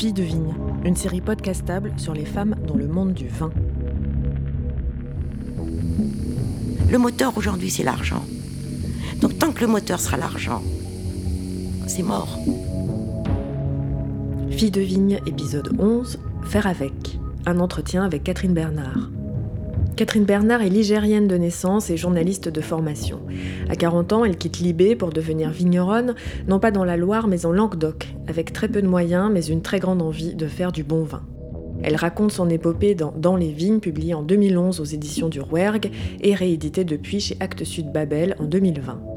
Fille de vigne, une série podcastable sur les femmes dans le monde du vin. Le moteur aujourd'hui, c'est l'argent. Donc tant que le moteur sera l'argent, c'est mort. Fille de vigne, épisode 11, Faire avec. Un entretien avec Catherine Bernard. Catherine Bernard est ligérienne de naissance et journaliste de formation. À 40 ans, elle quitte Libé pour devenir vigneronne, non pas dans la Loire mais en Languedoc, avec très peu de moyens mais une très grande envie de faire du bon vin. Elle raconte son épopée dans Dans les vignes, publiée en 2011 aux éditions du Rouergue et rééditée depuis chez Actes Sud Babel en 2020.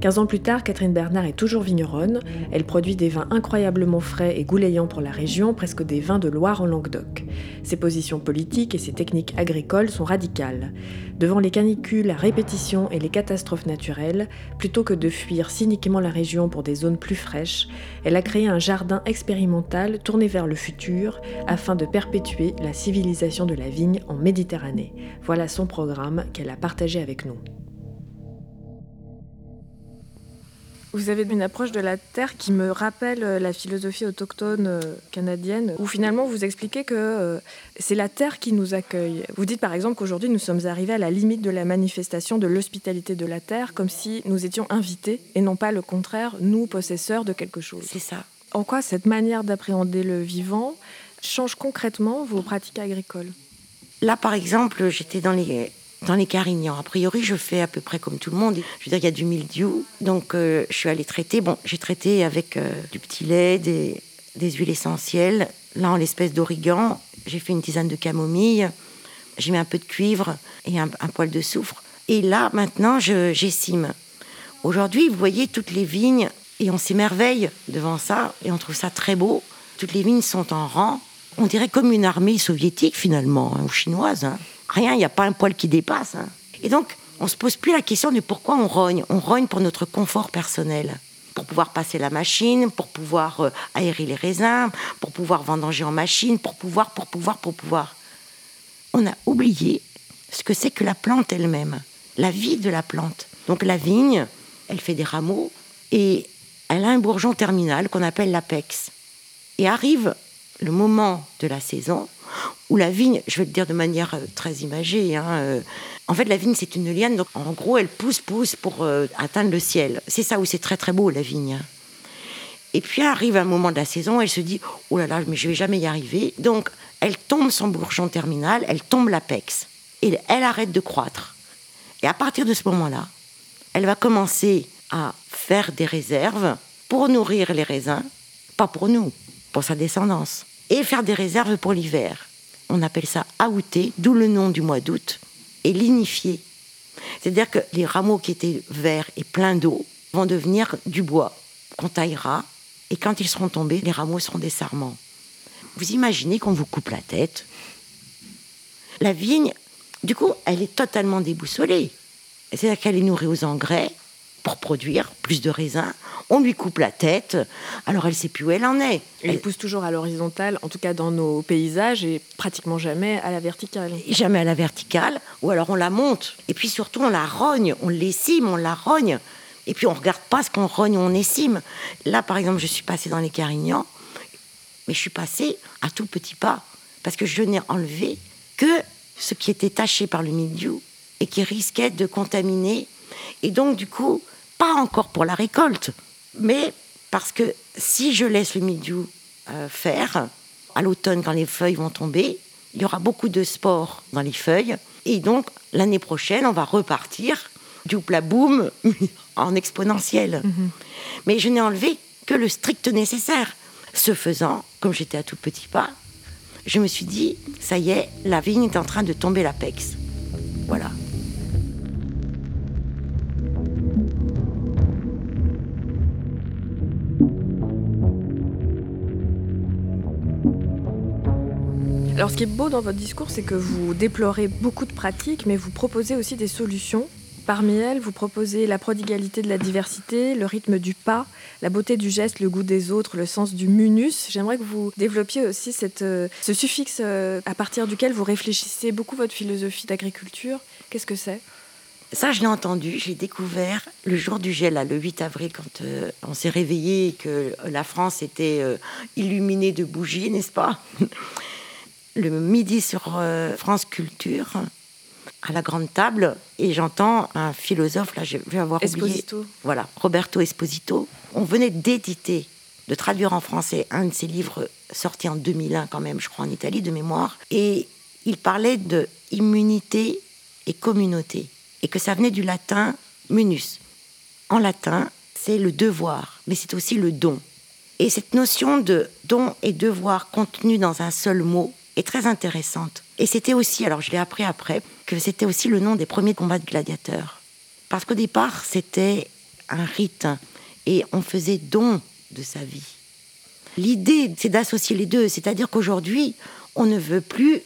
15 ans plus tard, Catherine Bernard est toujours vigneronne. Elle produit des vins incroyablement frais et goulayants pour la région, presque des vins de Loire en Languedoc. Ses positions politiques et ses techniques agricoles sont radicales. Devant les canicules à répétition et les catastrophes naturelles, plutôt que de fuir cyniquement la région pour des zones plus fraîches, elle a créé un jardin expérimental tourné vers le futur afin de perpétuer la civilisation de la vigne en Méditerranée. Voilà son programme qu'elle a partagé avec nous. Vous avez une approche de la terre qui me rappelle euh, la philosophie autochtone euh, canadienne, où finalement vous expliquez que euh, c'est la terre qui nous accueille. Vous dites par exemple qu'aujourd'hui nous sommes arrivés à la limite de la manifestation de l'hospitalité de la terre, comme si nous étions invités et non pas le contraire, nous possesseurs de quelque chose. C'est ça. En quoi cette manière d'appréhender le vivant change concrètement vos pratiques agricoles? Là, par exemple, j'étais dans les dans les Carignans. A priori, je fais à peu près comme tout le monde. Je veux dire, il y a du mildiou, donc euh, je suis allée traiter. Bon, j'ai traité avec euh, du petit lait, des, huiles essentielles. Là, en l'espèce d'origan, j'ai fait une tisane de camomille. J'ai mis un peu de cuivre et un, poil de soufre. Et là, maintenant, j'essime. Aujourd'hui, vous voyez toutes les vignes et on s'émerveille devant ça et on trouve ça très beau. Toutes les vignes sont en rang. On dirait comme une armée soviétique finalement, hein, ou chinoise. Hein. Rien, il n'y a pas un poil qui dépasse. Hein. Et donc, on se pose plus la question de pourquoi on rogne. On rogne pour notre confort personnel, pour pouvoir passer la machine, pour pouvoir euh, aérer les raisins, pour pouvoir vendanger en machine, pour pouvoir, pour pouvoir, pour pouvoir. On a oublié ce que c'est que la plante elle-même, la vie de la plante. Donc la vigne, elle fait des rameaux et elle a un bourgeon terminal qu'on appelle l'apex. Et arrive le moment de la saison où la vigne, je vais le dire de manière euh, très imagée, hein, euh, en fait la vigne c'est une liane, donc en gros elle pousse, pousse pour euh, atteindre le ciel. C'est ça où c'est très très beau la vigne. Et puis arrive un moment de la saison, elle se dit oh là là, mais je vais jamais y arriver. Donc elle tombe son bourgeon terminal, elle tombe l'apex et elle arrête de croître. Et à partir de ce moment-là, elle va commencer à faire des réserves pour nourrir les raisins, pas pour nous, pour sa descendance et faire des réserves pour l'hiver. On appelle ça aouter, d'où le nom du mois d'août, et lignifier. C'est-à-dire que les rameaux qui étaient verts et pleins d'eau vont devenir du bois qu'on taillera, et quand ils seront tombés, les rameaux seront des sarments. Vous imaginez qu'on vous coupe la tête La vigne, du coup, elle est totalement déboussolée. C'est-à-dire qu'elle est nourrie aux engrais, pour produire plus de raisins. On lui coupe la tête, alors elle sait plus où elle en est. Elle, pousse toujours à l'horizontale, en tout cas dans nos paysages, et pratiquement jamais à la verticale. jamais à la verticale, ou alors on la monte. Et puis surtout, on la rogne, on l'essime, on la rogne. Et puis on regarde pas ce qu'on rogne, on essime. Là, par exemple, je suis passée dans les Carignans, mais je suis passée à tout petit pas, parce que je n'ai enlevé que ce qui était taché par le mildiou et qui risquait de contaminer. Et donc, du coup, pas encore pour la récolte, mais parce que si je laisse le mildiou euh, faire, à l'automne, quand les feuilles vont tomber, il y aura beaucoup de spores dans les feuilles. Et donc, l'année prochaine, on va repartir du plat boum en exponentiel. Mhm. Mais je n'ai enlevé que le strict nécessaire. Ce faisant, comme j'étais à tout petit pas, je me suis dit, ça y est, la vigne est en train de tomber l'apex. Voilà. Alors ce qui est beau dans votre discours, c'est que vous déplorez beaucoup de pratiques, mais vous proposez aussi des solutions. Parmi elles, vous proposez la prodigalité de la diversité, le rythme du pas, la beauté du geste, le goût des autres, le sens du munus. J'aimerais que vous développiez aussi cette, euh, ce suffixe euh, à partir duquel vous réfléchissez beaucoup votre philosophie d'agriculture. Qu'est-ce que c'est? Ça, je l'ai entendu, j'ai découvert le jour du gel, le 8 avril, quand euh, on s'est réveillé et que la France était illuminée de bougies, n'est-ce pas? Le midi sur euh, France Culture, à la grande table, et j'entends un philosophe, là, je vais avoir Esposito. oublié. Voilà, Roberto Esposito. On venait d'éditer, de traduire en français un de ses livres sortis en 2001 quand même, je crois, en Italie, de mémoire, et il parlait de immunité et communauté et que ça venait du latin munus. En latin, c'est le devoir, mais c'est aussi le don. Et cette notion de don et devoir contenu dans un seul mot est très intéressante. Et c'était aussi, alors je l'ai appris après, que c'était aussi le nom des premiers combats de gladiateurs. Parce qu'au départ, c'était un rite et on faisait don de sa vie. L'idée, c'est d'associer les deux, c'est-à-dire qu'aujourd'hui, on ne veut plus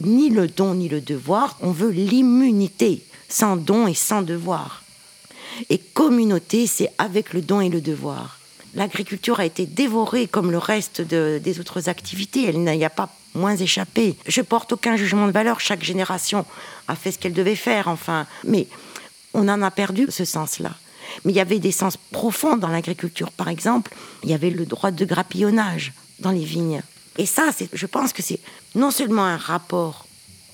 ni le don ni le devoir, on veut l'immunité sans don et sans devoir. Et communauté, c'est avec le don et le devoir. L'agriculture a été dévorée comme le reste des autres activités. Elle n'y a pas moins échappé. Je porte aucun jugement de valeur. Chaque génération a fait ce qu'elle devait faire, enfin. Mais on en a perdu ce sens-là. Mais il y avait des sens profonds dans l'agriculture. Par exemple, il y avait le droit de grappillonnage dans les vignes. Et ça, je pense que c'est non seulement un rapport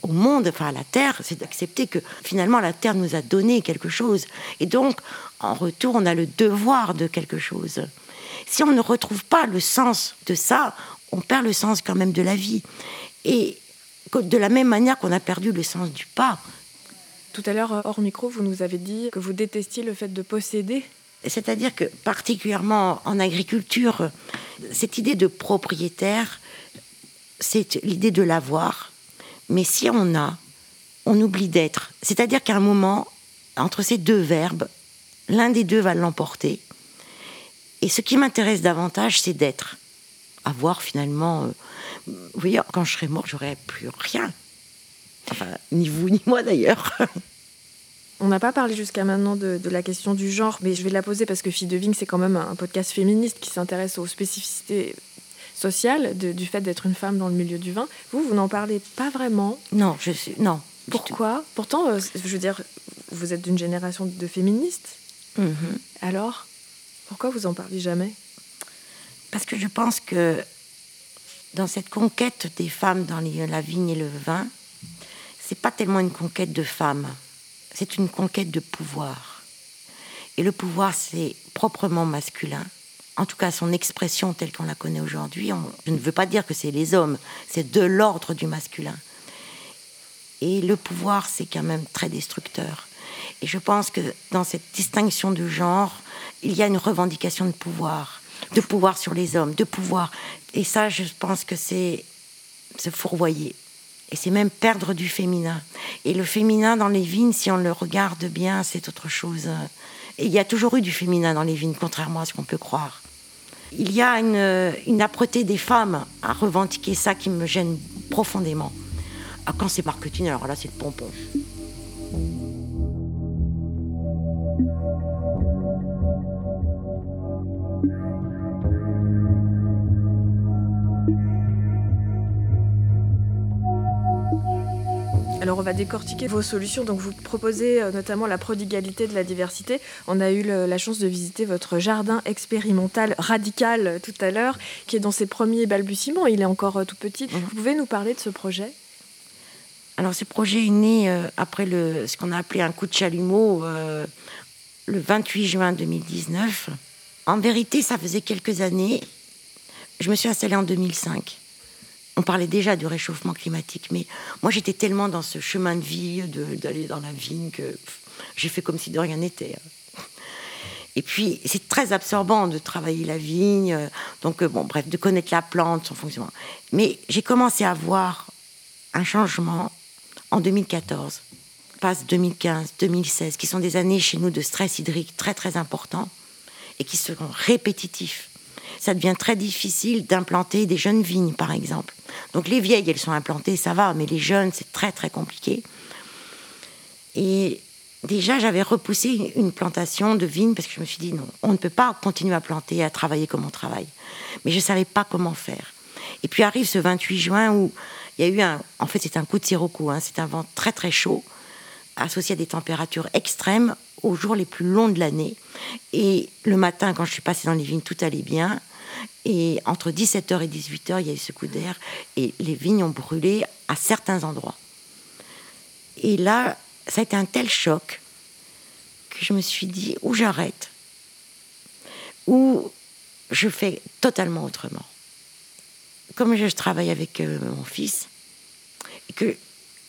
au monde, enfin à la terre, c'est d'accepter que finalement la terre nous a donné quelque chose. Et donc, en retour, on a le devoir de quelque chose. Si on ne retrouve pas le sens de ça, on perd le sens quand même de la vie. Et de la même manière qu'on a perdu le sens du pas. Tout à l'heure, hors micro, vous nous avez dit que vous détestiez le fait de posséder. C'est-à-dire que particulièrement en agriculture, cette idée de propriétaire, c'est l'idée de l'avoir, mais si on a, on oublie d'être. C'est-à-dire qu'à un moment, entre ces deux verbes, l'un des deux va l'emporter. Et ce qui m'intéresse davantage, c'est d'être. Avoir finalement. Euh, vous voyez, quand je serai mort, j'aurai plus rien. Enfin, ni vous, ni moi d'ailleurs. On n'a pas parlé jusqu'à maintenant de, la question du genre, mais je vais la poser parce que Fille de Vigne, c'est quand même un podcast féministe qui s'intéresse aux spécificités sociale du fait d'être une femme dans le milieu du vin. Vous, vous n'en parlez pas vraiment. Non, je suis non. Pourquoi? Pourtant, euh, je veux dire, vous êtes d'une génération de féministes. Mhm. Alors, pourquoi vous en parlez jamais? Parce que je pense que dans cette conquête des femmes dans la vigne et le vin, c'est pas tellement une conquête de femmes, c'est une conquête de pouvoir. Et le pouvoir, c'est proprement masculin en tout cas son expression telle qu'on la connaît aujourd'hui, je ne veux pas dire que c'est les hommes, c'est de l'ordre du masculin. Et le pouvoir, c'est quand même très destructeur. Et je pense que dans cette distinction de genre, il y a une revendication de pouvoir, de pouvoir sur les hommes, de pouvoir. Et ça, je pense que c'est se fourvoyer. Et c'est même perdre du féminin. Et le féminin dans les vignes, si on le regarde bien, c'est autre chose. Et il y a toujours eu du féminin dans les vignes, contrairement à ce qu'on peut croire. Il y a une, une âpreté des femmes à revendiquer ça qui me gêne profondément. Ah, quand c'est marketing, alors là, c'est le pompon. Alors on va décortiquer vos solutions. Donc vous proposez euh, notamment la prodigalité de la diversité. On a eu la chance de visiter votre jardin expérimental radical euh, tout à l'heure, qui est dans ses premiers balbutiements. Il est encore euh, tout petit. Mhm. Vous pouvez nous parler de ce projet? Alors ce projet est né après le, ce qu'on a appelé un coup de chalumeau le 28 juin 2019. En vérité, ça faisait quelques années. Je me suis installée en 2005 on parlait déjà du réchauffement climatique, mais moi j'étais tellement dans ce chemin de vie, d'aller dans la vigne, que j'ai fait comme si de rien n'était. Et puis c'est très absorbant de travailler la vigne, donc bon bref, de connaître la plante, son fonctionnement. Mais j'ai commencé à voir un changement en 2014, passe 2015, 2016, qui sont des années chez nous de stress hydrique très très important et qui seront répétitifs ça devient très difficile d'implanter des jeunes vignes, par exemple. Donc les vieilles, elles sont implantées, ça va, mais les jeunes, c'est très très compliqué. Et déjà, j'avais repoussé une plantation de vignes parce que je me suis dit non, on ne peut pas continuer à planter, à travailler comme on travaille. Mais je ne savais pas comment faire. Et puis arrive ce 28 juin où il y a eu un. En fait, c'est un coup de sirocco, hein, c'est un vent très très chaud. associé à des températures extrêmes aux jours les plus longs de l'année. Et le matin, quand je suis passée dans les vignes, tout allait bien. Et entre 17h et 18h, il y a eu ce coup d'air et les vignes ont brûlé à certains endroits. Et là, ça a été un tel choc que je me suis dit, ou j'arrête, ou je fais totalement autrement. Comme je travaille avec euh, mon fils, et que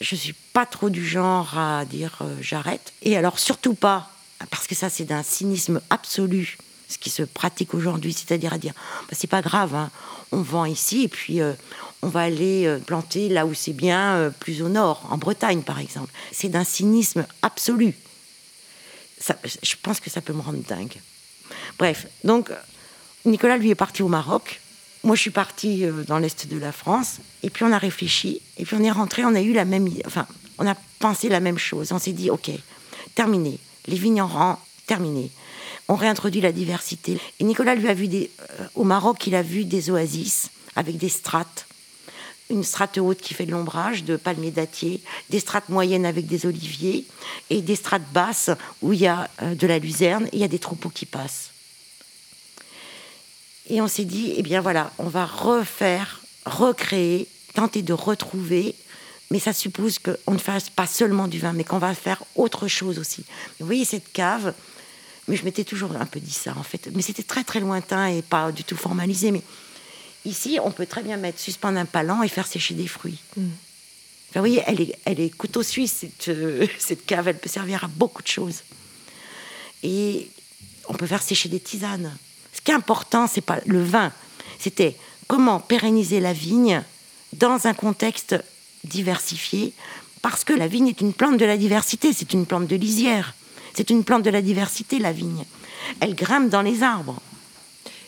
je suis pas trop du genre à dire euh, j'arrête, et alors surtout pas, parce que ça c'est d'un cynisme absolu, ce qui se pratique aujourd'hui, c'est-à-dire à dire bah, c'est pas grave, hein, on vend ici et puis euh, on va aller planter là où c'est bien, plus au nord, en Bretagne par exemple. C'est d'un cynisme absolu. je pense que ça peut me rendre dingue. Bref, donc Nicolas, lui, est parti au Maroc. Moi, je suis partie euh, dans l'est de la France. Et puis, on a réfléchi. Et puis, on est rentré. On a eu la même. Enfin, on a pensé la même chose. On s'est dit, OK, terminé. Les vignes en rang, terminé. On réintroduit la diversité. Et Nicolas, lui, a vu. Euh, au Maroc, il a vu des oasis avec des strates. Une strate haute qui fait de l'ombrage, de palmiers dattiers, des strates moyennes avec des oliviers, et des strates basses où il y a euh, de la luzerne et il y a des troupeaux qui passent. Et on s'est dit, eh bien voilà, on va refaire, recréer, tenter de retrouver, mais ça suppose qu'on ne fasse pas seulement du vin, mais qu'on va faire autre chose aussi. Vous voyez cette cave, mais je m'étais toujours un peu dit ça en fait, mais c'était très très lointain et pas du tout formalisé. Mais ici, on peut très bien mettre suspendre un palan et faire sécher des fruits. Mm. vous voyez, elle est, elle est couteau suisse, cette, euh, cette cave, elle peut servir à beaucoup de choses. Et on peut faire sécher des tisanes. Ce qui est important, c'est pas le vin, c'était comment pérenniser la vigne dans un contexte diversifié, parce que la vigne est une plante de la diversité, c'est une plante de lisière, c'est une plante de la diversité, la vigne. Elle grimpe dans les arbres.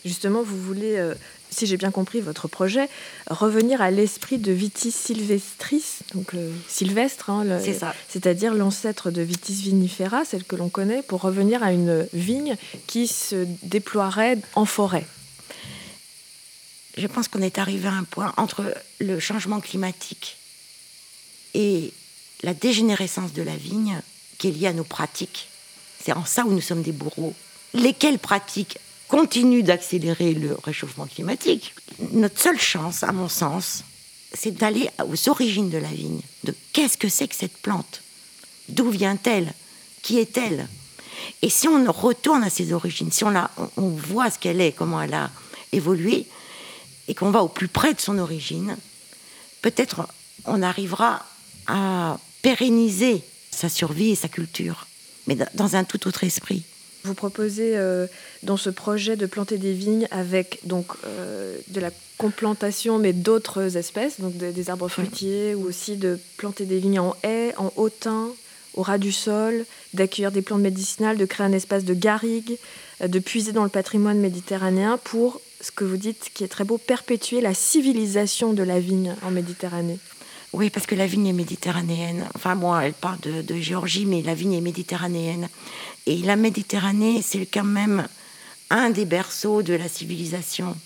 Justement, vous voulez euh, si j'ai bien compris votre projet, revenir à l'esprit de Vitis sylvestris, donc le sylvestre, hein, c'est-à-dire l'ancêtre de Vitis vinifera, celle que l'on connaît, pour revenir à une vigne qui se déploierait en forêt. Je pense qu'on est arrivé à un point entre le changement climatique et la dégénérescence de la vigne qui est liée à nos pratiques. C'est en ça où nous sommes des bourreaux. Lesquelles pratiques continue d'accélérer le réchauffement climatique, notre seule chance, à mon sens, c'est d'aller aux origines de la vigne, de qu'est-ce que c'est que cette plante, d'où vient-elle, qui est-elle? Et si on retourne à ses origines, si on, la, on voit ce qu'elle est, comment elle a évolué, et qu'on va au plus près de son origine, peut-être on arrivera à pérenniser sa survie et sa culture, mais dans un tout autre esprit. Vous proposez euh, dans ce projet de planter des vignes avec donc euh, de la complantation mais d'autres espèces, donc des, arbres fruitiers, ou aussi de planter des vignes en haies, en hautain, au ras du sol, d'accueillir des plantes médicinales, de créer un espace de garrigue, euh, de puiser dans le patrimoine méditerranéen pour ce que vous dites qui est très beau, perpétuer la civilisation de la vigne en Méditerranée. Oui, parce que la vigne est méditerranéenne. Enfin, moi, elle parle de, de Géorgie, mais la vigne est méditerranéenne. Et la Méditerranée, c'est quand même un des berceaux de la civilisation,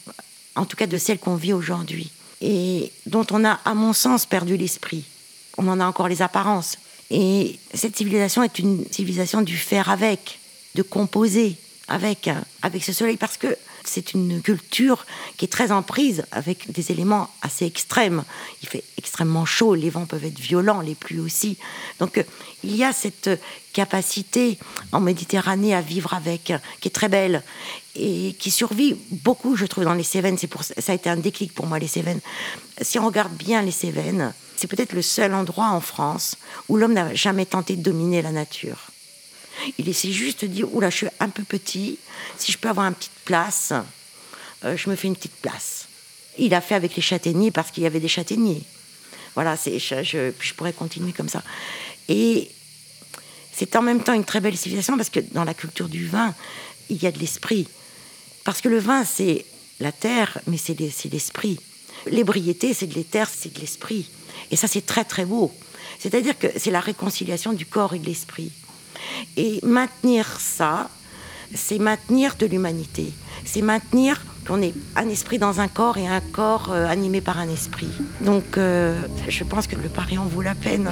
en tout cas de celle qu'on vit aujourd'hui, et dont on a, à mon sens, perdu l'esprit. On en a encore les apparences. Et cette civilisation est une civilisation du faire avec, de composer avec, avec ce soleil, parce que c'est une culture qui est très en prise avec des éléments assez extrêmes. Il fait extrêmement chaud, les vents peuvent être violents, les pluies aussi. Donc euh, il y a cette capacité en Méditerranée à vivre avec, qui est très belle et qui survit beaucoup, je trouve, dans les Cévennes. C'est pour ça a été un déclic pour moi les Cévennes. Si on regarde bien les Cévennes, c'est peut-être le seul endroit en France où l'homme n'a jamais tenté de dominer la nature. Il s'est juste dit, oula, je suis un peu petit, si je peux avoir une petite place, euh, je me fais une petite place. Il a fait avec les châtaigniers parce qu'il y avait des châtaigniers. Voilà, c'est, je, je, pourrais continuer comme ça. Et c'est en même temps une très belle civilisation parce que dans la culture du vin, il y a de l'esprit. Parce que le vin, c'est la terre, mais c'est l'esprit. L'ébriété, c'est de l'éther, c'est de l'esprit. Et ça, c'est très, très beau. C'est-à-dire que c'est la réconciliation du corps et de l'esprit. Et maintenir ça, c'est maintenir de l'humanité. C'est maintenir qu'on ait un esprit dans un corps et un corps euh, animé par un esprit. Donc euh, je pense que le pari en vaut la peine.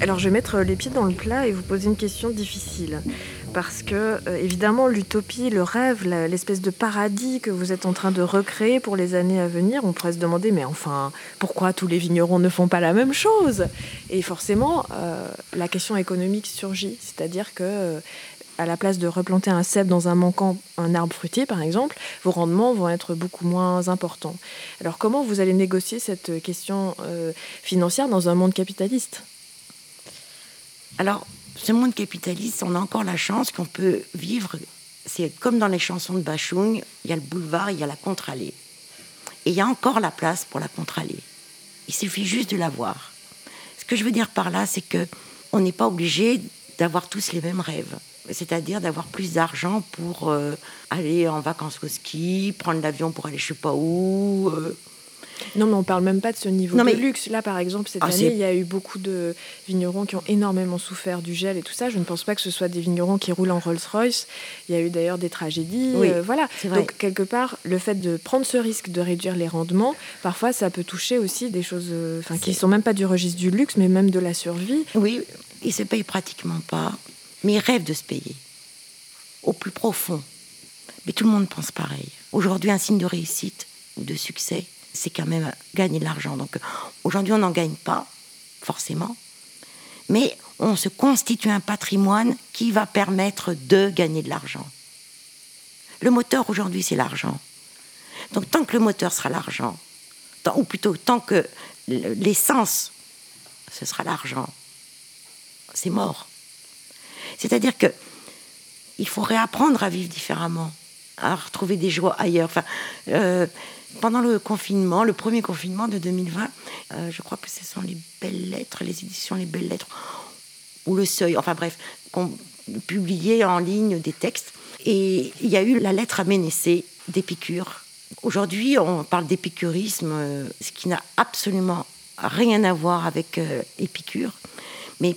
Alors je vais mettre les pieds dans le plat et vous poser une question difficile. Parce que, euh, évidemment, l'utopie, le rêve, l'espèce de paradis que vous êtes en train de recréer pour les années à venir, on pourrait se demander, mais enfin, pourquoi tous les vignerons ne font pas la même chose? Et forcément, euh, la question économique surgit. C'est-à-dire que euh, à la place de replanter un cèpe dans un manquant, un arbre fruitier par exemple, vos rendements vont être beaucoup moins importants. Alors comment vous allez négocier cette question financière dans un monde capitaliste? Alors, ce monde capitaliste, on a encore la chance qu'on peut vivre. C'est comme dans les chansons de Bachung, il y a le boulevard, il y a la contre-allée. Et il y a encore la place pour la contre-allée. Il suffit juste de la voir. Ce que je veux dire par là, c'est que on n'est pas obligé d'avoir tous les mêmes rêves. C'est-à-dire d'avoir plus d'argent pour euh, aller en vacances au ski, prendre l'avion pour aller je sais pas où, euh, non, mais on parle même pas de ce niveau de luxe. Là, par exemple, cette ah, année, il y a eu beaucoup de vignerons qui ont énormément souffert du gel et tout ça. Je ne pense pas que ce soit des vignerons qui roulent en Rolls-Royce. Il y a eu d'ailleurs des tragédies. Euh, voilà. Donc, quelque part, le fait de prendre ce risque de réduire les rendements, parfois, ça peut toucher aussi des choses euh, enfin, qui ne sont même pas du registre du luxe, mais même de la survie. Oui, ils ne se payent pratiquement pas, mais ils rêvent de se payer. Au plus profond. Mais tout le monde pense pareil. Aujourd'hui, un signe de réussite ou de succès, c'est quand même gagner de l'argent. Donc aujourd'hui, on n'en gagne pas, forcément, mais on se constitue un patrimoine qui va permettre de gagner de l'argent. Le moteur aujourd'hui, c'est l'argent. Donc tant que le moteur sera l'argent, ou plutôt tant que l'essence, ce sera l'argent, c'est mort. C'est-à-dire que il faut réapprendre à vivre différemment, à retrouver des joies ailleurs. Enfin, euh, pendant le confinement, le premier confinement de 2020, euh, je crois que ce sont les belles lettres, les éditions Les Belles Lettres, ou Le Seuil, enfin bref, qu'on publiait en ligne des textes. Et il y a eu la lettre à Ménécée d'Épicure. Aujourd'hui, on parle d'épicurisme, euh, ce qui n'a absolument rien à voir avec Épicure. Mais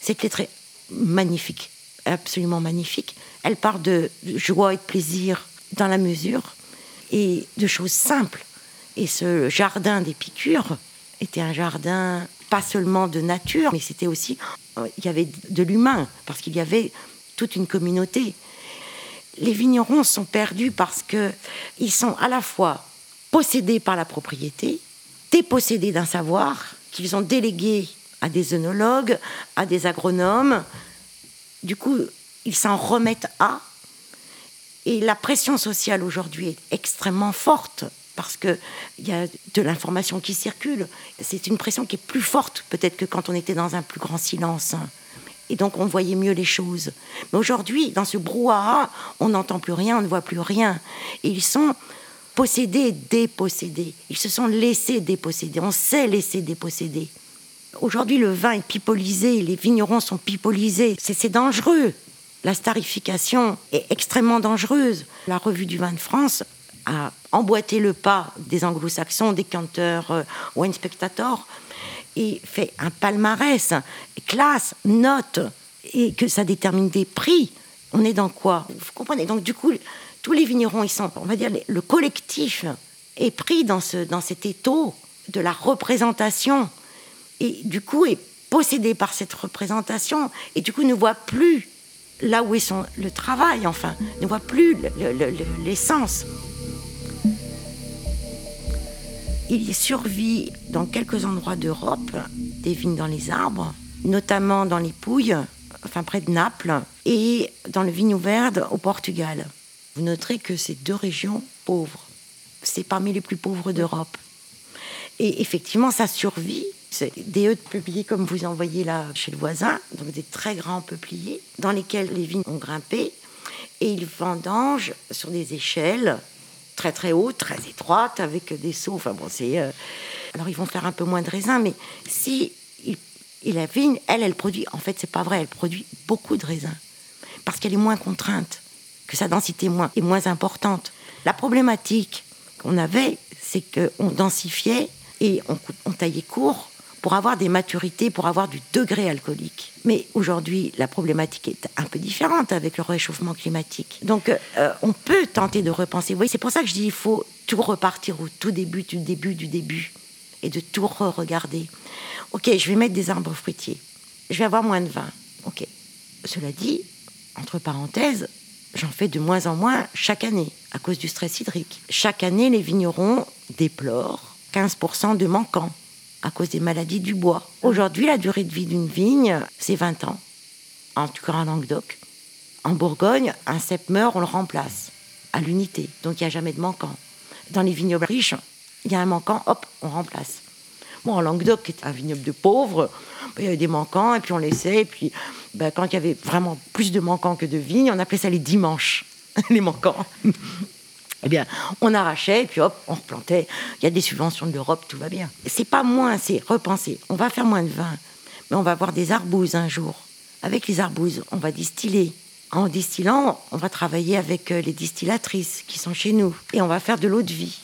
cette lettre est magnifique, absolument magnifique. Elle parle de joie et de plaisir dans la mesure et de choses simples. Et ce jardin d'Épicure était un jardin pas seulement de nature, mais c'était aussi, il y avait de l'humain, parce qu'il y avait toute une communauté. Les vignerons sont perdus parce que ils sont à la fois possédés par la propriété, dépossédés d'un savoir qu'ils ont délégué à des œnologues, à des agronomes. Du coup, ils s'en remettent à et la pression sociale aujourd'hui est extrêmement forte parce qu'il y a de l'information qui circule. C'est une pression qui est plus forte peut-être que quand on était dans un plus grand silence. Et donc on voyait mieux les choses. Mais aujourd'hui, dans ce brouhaha, on n'entend plus rien, on ne voit plus rien. Ils sont possédés, dépossédés. Ils se sont laissés déposséder. On sait laisser déposséder. Aujourd'hui, le vin est pipolisé, les vignerons sont pipolisés. C'est dangereux la starification est extrêmement dangereuse. La revue du vin de France a emboîté le pas des anglo-saxons, des canteurs euh, wine spectator, et fait un palmarès, classe, note, et que ça détermine des prix. On est dans quoi? Vous comprenez? Donc du coup, tous les vignerons, ils sont, on va dire, le collectif est pris dans, ce, dans cet étau de la représentation, et du coup est possédé par cette représentation, et du coup ne voit plus là où est son, le travail, enfin, ne voit plus l'essence. Il survit dans quelques endroits d'Europe des vignes dans les arbres, notamment dans les Pouilles, enfin près de Naples, et dans le Vigno Verde au Portugal. Vous noterez que ces deux régions pauvres, c'est parmi les plus pauvres d'Europe. Et effectivement, ça survit c'est des œufs peupliers comme vous en voyez là chez le voisin, donc des très grands peupliers, dans lesquels les vignes ont grimpé, et ils vendangent sur des échelles très très hautes, très étroites, avec des seaux. Enfin bon, c'est. Euh, alors ils vont faire un peu moins de raisin, mais si la vigne, elle, elle produit. En fait, c'est pas vrai, elle produit beaucoup de raisins parce qu'elle est moins contrainte, que sa densité moins, est moins importante. La problématique qu'on avait, c'est qu'on densifiait et on taillait court pour avoir des maturités, pour avoir du degré alcoolique. Mais aujourd'hui, la problématique est un peu différente avec le réchauffement climatique. Donc, euh, on peut tenter de repenser. Oui, c'est pour ça que je dis il faut tout repartir au tout début, du début, du début, et de tout re-regarder. Ok, je vais mettre des arbres fruitiers. je vais avoir moins de vin. Ok. Cela dit, entre parenthèses, j'en fais de moins en moins chaque année à cause du stress hydrique. Chaque année, les vignerons déplorent 15% de manquants à cause des maladies du bois. Aujourd'hui, la durée de vie d'une vigne, c'est 20 ans. En tout cas en Languedoc. En Bourgogne, un cep meurt, on le remplace à l'unité. Donc il n'y a jamais de manquant. Dans les vignobles riches, il y a un manquant, hop, on remplace. Bon, en Languedoc, qui est un vignoble de pauvres, il y avait des manquants, et puis on laissait. Et puis, ben, quand il y avait vraiment plus de manquants que de vignes, on appelait ça les dimanches, les manquants. Eh bien, on arrachait, et puis hop, on replantait. Il y a des subventions de l'Europe, tout va bien. C'est pas moins, c'est repenser. On va faire moins de vin, mais on va avoir des arbouses un jour. Avec les arbouses, on va distiller. En distillant, on va travailler avec euh, les distillatrices qui sont chez nous, et on va faire de l'eau de vie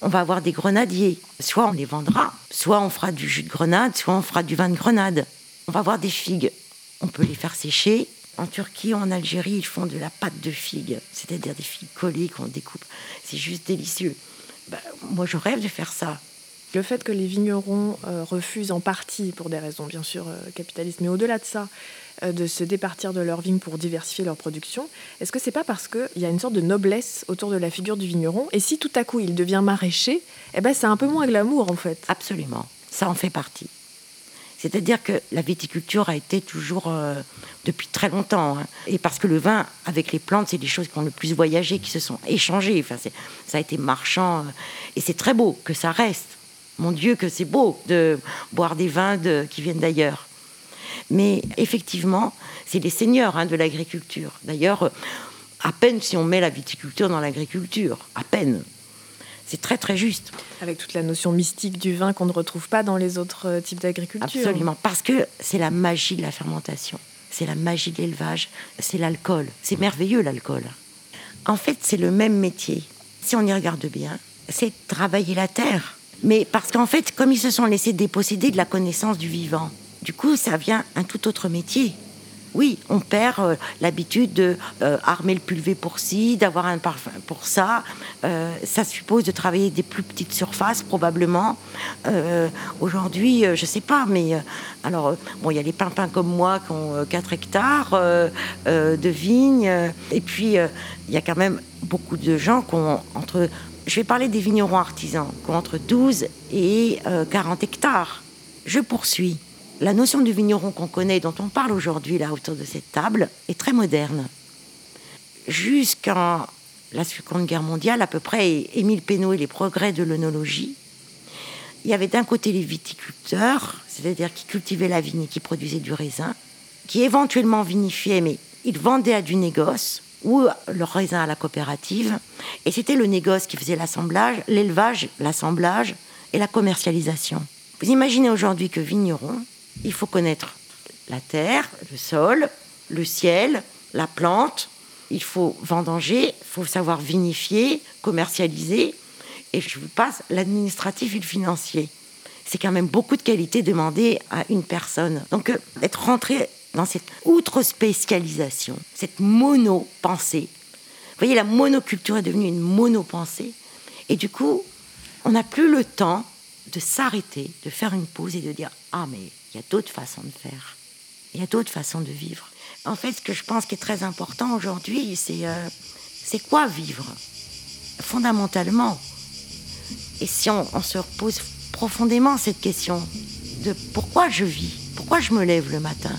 on va avoir des grenadiers. Soit on les vendra, soit on fera du jus de grenade, soit on fera du vin de grenade. On va avoir des figues. On peut les faire sécher. En Turquie ou en Algérie, ils font de la pâte de figues, c'est-à-dire des figues collées qu'on découpe. C'est juste délicieux. Ben, moi, je rêve de faire ça. Le fait que les vignerons euh, refusent en partie, pour des raisons bien sûr euh, capitalistes, mais au-delà de ça, euh, de se départir de leur vigne pour diversifier leur production, est-ce que c'est pas parce qu'il y a une sorte de noblesse autour de la figure du vigneron Et si tout à coup il devient maraîcher, eh ben c'est un peu moins glamour en fait. Absolument, ça en fait partie. C'est-à-dire que la viticulture a été toujours depuis très longtemps. Hein. Et parce que le vin, avec les plantes, c'est des choses qui ont le plus voyagé, qui se sont échangées. Enfin, ça a été marchand. et c'est très beau que ça reste. Mon Dieu, que c'est beau de boire des vins qui viennent d'ailleurs. Mais effectivement, c'est les seigneurs hein, de l'agriculture. D'ailleurs, à peine si on met la viticulture dans l'agriculture, à peine. C'est très très juste. Avec toute la notion mystique du vin qu'on ne retrouve pas dans les autres euh, types d'agriculture. Absolument, parce que c'est la magie de la fermentation, c'est la magie de l'élevage, c'est l'alcool. C'est merveilleux l'alcool. En fait, c'est le même métier. Si on y regarde bien, c'est travailler la terre mais parce qu'en fait, comme ils se sont laissés déposséder de la connaissance du vivant, du coup, ça vient un tout autre métier. Oui, on perd euh, l'habitude de euh, armer le pulvé pour ci, d'avoir un parfum pour ça. Euh, ça suppose de travailler des plus petites surfaces probablement. Aujourd'hui, je sais pas, mais alors bon, il y a les pimpins comme moi qui ont 4 hectares de vignes, et puis il y a quand même beaucoup de gens qui ont entre je vais parler des vignerons artisans qui ont entre 12 et 40 euh, hectares. Je poursuis. La notion du vigneron qu'on connaît, dont on parle aujourd'hui là autour de cette table, est très moderne. Jusqu'en la Seconde Guerre mondiale, à peu près, Émile Pénaud et les progrès de l'œnologie, il y avait d'un côté les viticulteurs, c'est-à-dire qui cultivaient la vigne et qui produisaient du raisin, qui éventuellement vinifiaient, mais ils vendaient à du négoce, ou leur raisin à la coopérative. Et c'était le négoce qui faisait l'assemblage, l'élevage, l'assemblage et la commercialisation. Vous imaginez aujourd'hui que vigneron, il faut connaître la terre, le sol, le ciel, la plante, il faut vendanger, il faut savoir vinifier, commercialiser, et je vous passe l'administratif et le financier. C'est quand même beaucoup de qualité demandée à une personne. Donc, euh, être rentré dans cette outre-spécialisation, cette mono-pensée. Vous voyez, la monoculture est devenue une mono-pensée. Et du coup, on n'a plus le temps de s'arrêter, de faire une pause et de dire Ah, mais il y a d'autres façons de faire. Il y a d'autres façons de vivre. En fait, ce que je pense qui est très important aujourd'hui, c'est euh, quoi vivre Fondamentalement? Et si on, se repose profondément cette question de pourquoi je vis, pourquoi je me lève le matin,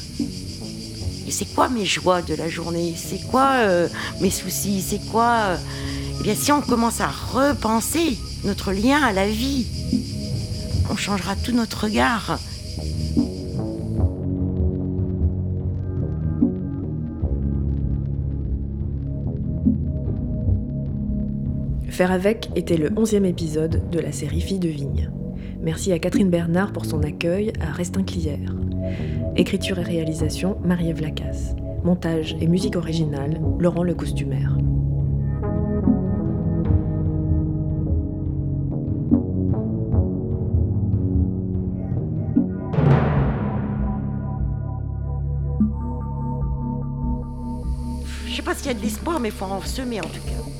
c'est quoi mes joies de la journée? C'est quoi euh, mes soucis? C'est quoi euh, Eh bien, si on commence à repenser notre lien à la vie, on changera tout notre regard. Faire avec était le onzième épisode de la série Filles de Vigne. Merci à Catherine Bernard pour son accueil à Restin-Clière. Écriture et réalisation, Marie-Ève Lacasse. Montage et musique originale, Laurent le costumaire. Je sais pas s'il y a de l'espoir, mais il faut en semer en tout cas.